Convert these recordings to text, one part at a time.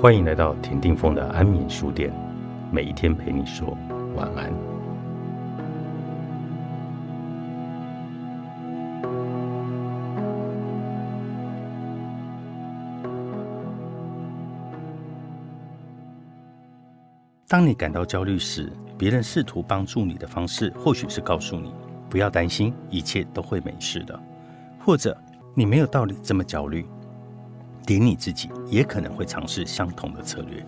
欢迎来到田定峰的安眠书店，每一天陪你说晚安。当你感到焦虑时，别人试图帮助你的方式，或许是告诉你不要担心，一切都会没事的，或者你没有道理这么焦虑。连你自己也可能会尝试相同的策略。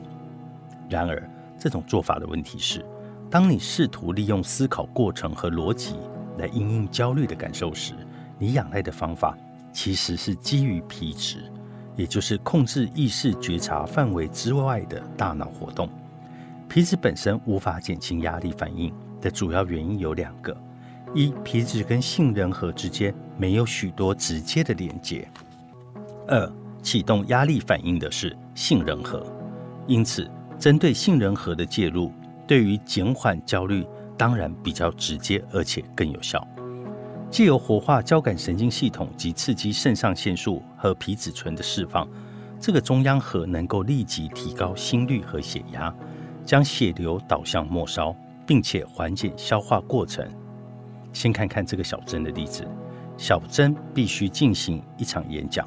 然而，这种做法的问题是，当你试图利用思考过程和逻辑来应应焦虑的感受时，你仰赖的方法其实是基于皮质，也就是控制意识觉察范围之外的大脑活动。皮质本身无法减轻压力反应的主要原因有两个：一，皮质跟杏仁核之间没有许多直接的连接；二。启动压力反应的是杏仁核，因此针对杏仁核的介入，对于减缓焦虑当然比较直接，而且更有效。借由活化交感神经系统及刺激肾上腺素和皮质醇的释放，这个中央核能够立即提高心率和血压，将血流导向末梢，并且缓解消化过程。先看看这个小珍的例子，小珍必须进行一场演讲。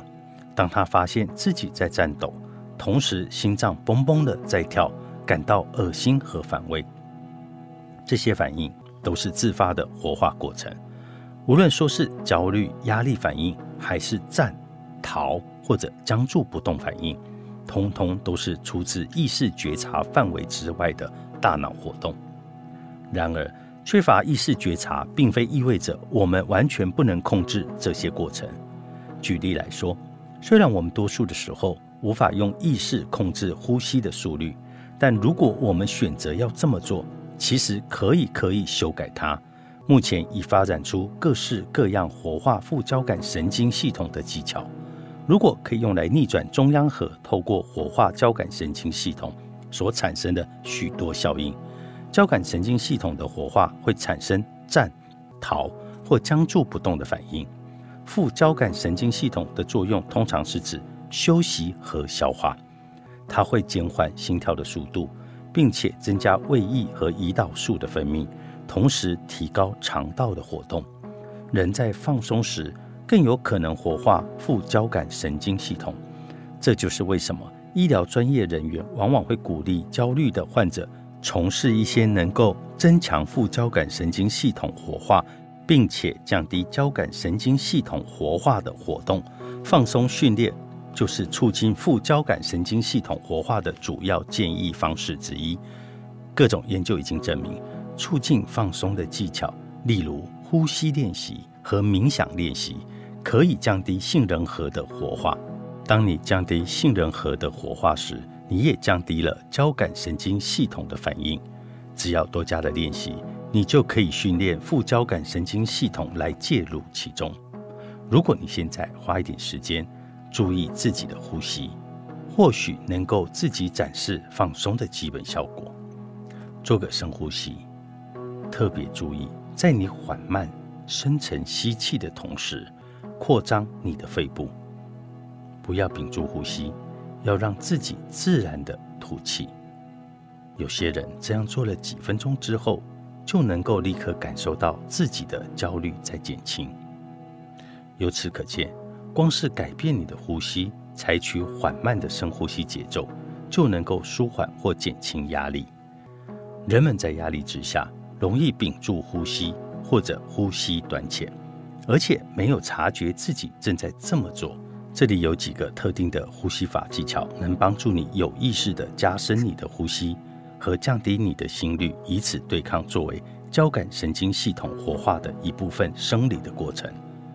当他发现自己在颤抖，同时心脏嘣嘣的在跳，感到恶心和反胃，这些反应都是自发的活化过程。无论说是焦虑、压力反应，还是战、逃或者僵住不动反应，通通都是出自意识觉察范围之外的大脑活动。然而，缺乏意识觉察，并非意味着我们完全不能控制这些过程。举例来说。虽然我们多数的时候无法用意识控制呼吸的速率，但如果我们选择要这么做，其实可以可以修改它。目前已发展出各式各样活化副交感神经系统的技巧。如果可以用来逆转中央核透过活化交感神经系统所产生的许多效应，交感神经系统的活化会产生战、逃或僵住不动的反应。副交感神经系统的作用通常是指休息和消化，它会减缓心跳的速度，并且增加胃液和胰岛素的分泌，同时提高肠道的活动。人在放松时更有可能活化副交感神经系统，这就是为什么医疗专业人员往往会鼓励焦虑的患者从事一些能够增强副交感神经系统活化。并且降低交感神经系统活化的活动，放松训练就是促进副交感神经系统活化的主要建议方式之一。各种研究已经证明，促进放松的技巧，例如呼吸练习和冥想练习，可以降低杏仁核的活化。当你降低杏仁核的活化时，你也降低了交感神经系统的反应。只要多加的练习。你就可以训练副交感神经系统来介入其中。如果你现在花一点时间注意自己的呼吸，或许能够自己展示放松的基本效果。做个深呼吸，特别注意在你缓慢、深沉吸气的同时，扩张你的肺部，不要屏住呼吸，要让自己自然的吐气。有些人这样做了几分钟之后。就能够立刻感受到自己的焦虑在减轻。由此可见，光是改变你的呼吸，采取缓慢的深呼吸节奏，就能够舒缓或减轻压力。人们在压力之下容易屏住呼吸或者呼吸短浅，而且没有察觉自己正在这么做。这里有几个特定的呼吸法技巧，能帮助你有意识地加深你的呼吸。和降低你的心率，以此对抗作为交感神经系统活化的一部分生理的过程。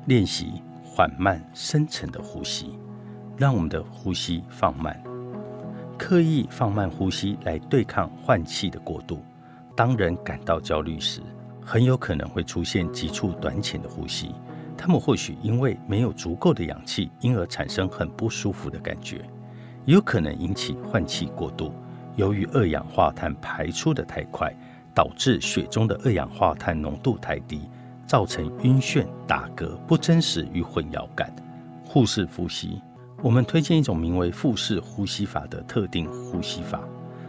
练习缓慢深沉的呼吸，让我们的呼吸放慢，刻意放慢呼吸来对抗换气的过度。当人感到焦虑时，很有可能会出现急促短浅的呼吸。他们或许因为没有足够的氧气，因而产生很不舒服的感觉，有可能引起换气过度。由于二氧化碳排出的太快，导致血中的二氧化碳浓度太低，造成晕眩、打嗝、不真实与混淆感。腹式呼吸我们推荐一种名为腹式呼吸法的特定呼吸法，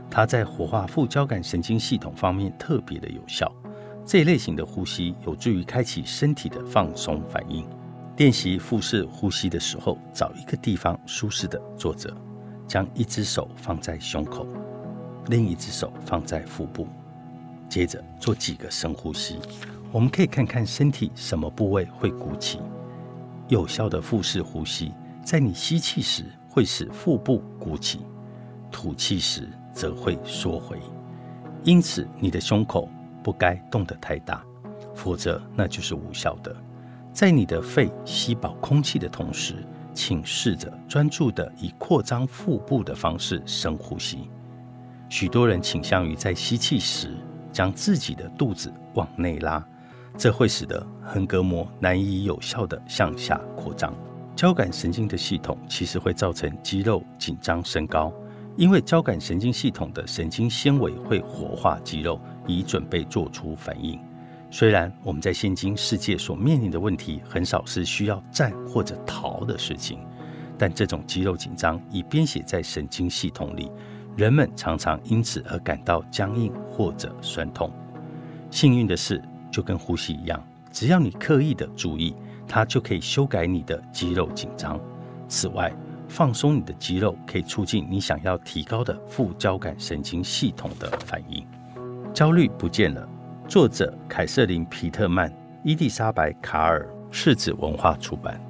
它在活化副交感神经系统方面特别的有效。这一类型的呼吸有助于开启身体的放松反应。练习腹式呼吸的时候，找一个地方舒适的坐着，将一只手放在胸口，另一只手放在腹部，接着做几个深呼吸。我们可以看看身体什么部位会鼓起。有效的腹式呼吸，在你吸气时会使腹部鼓起，吐气时则会缩回。因此，你的胸口不该动得太大，否则那就是无效的。在你的肺吸饱空气的同时，请试着专注地以扩张腹部的方式深呼吸。许多人倾向于在吸气时将自己的肚子往内拉。这会使得横膈膜难以有效地向下扩张。交感神经的系统其实会造成肌肉紧张升高，因为交感神经系统的神经纤维会活化肌肉，以准备做出反应。虽然我们在现今世界所面临的问题很少是需要站或者逃的事情，但这种肌肉紧张已编写在神经系统里，人们常常因此而感到僵硬或者酸痛。幸运的是。就跟呼吸一样，只要你刻意的注意，它就可以修改你的肌肉紧张。此外，放松你的肌肉可以促进你想要提高的副交感神经系统的反应。焦虑不见了。作者：凯瑟琳·皮特曼、伊丽莎白·卡尔，世子文化出版。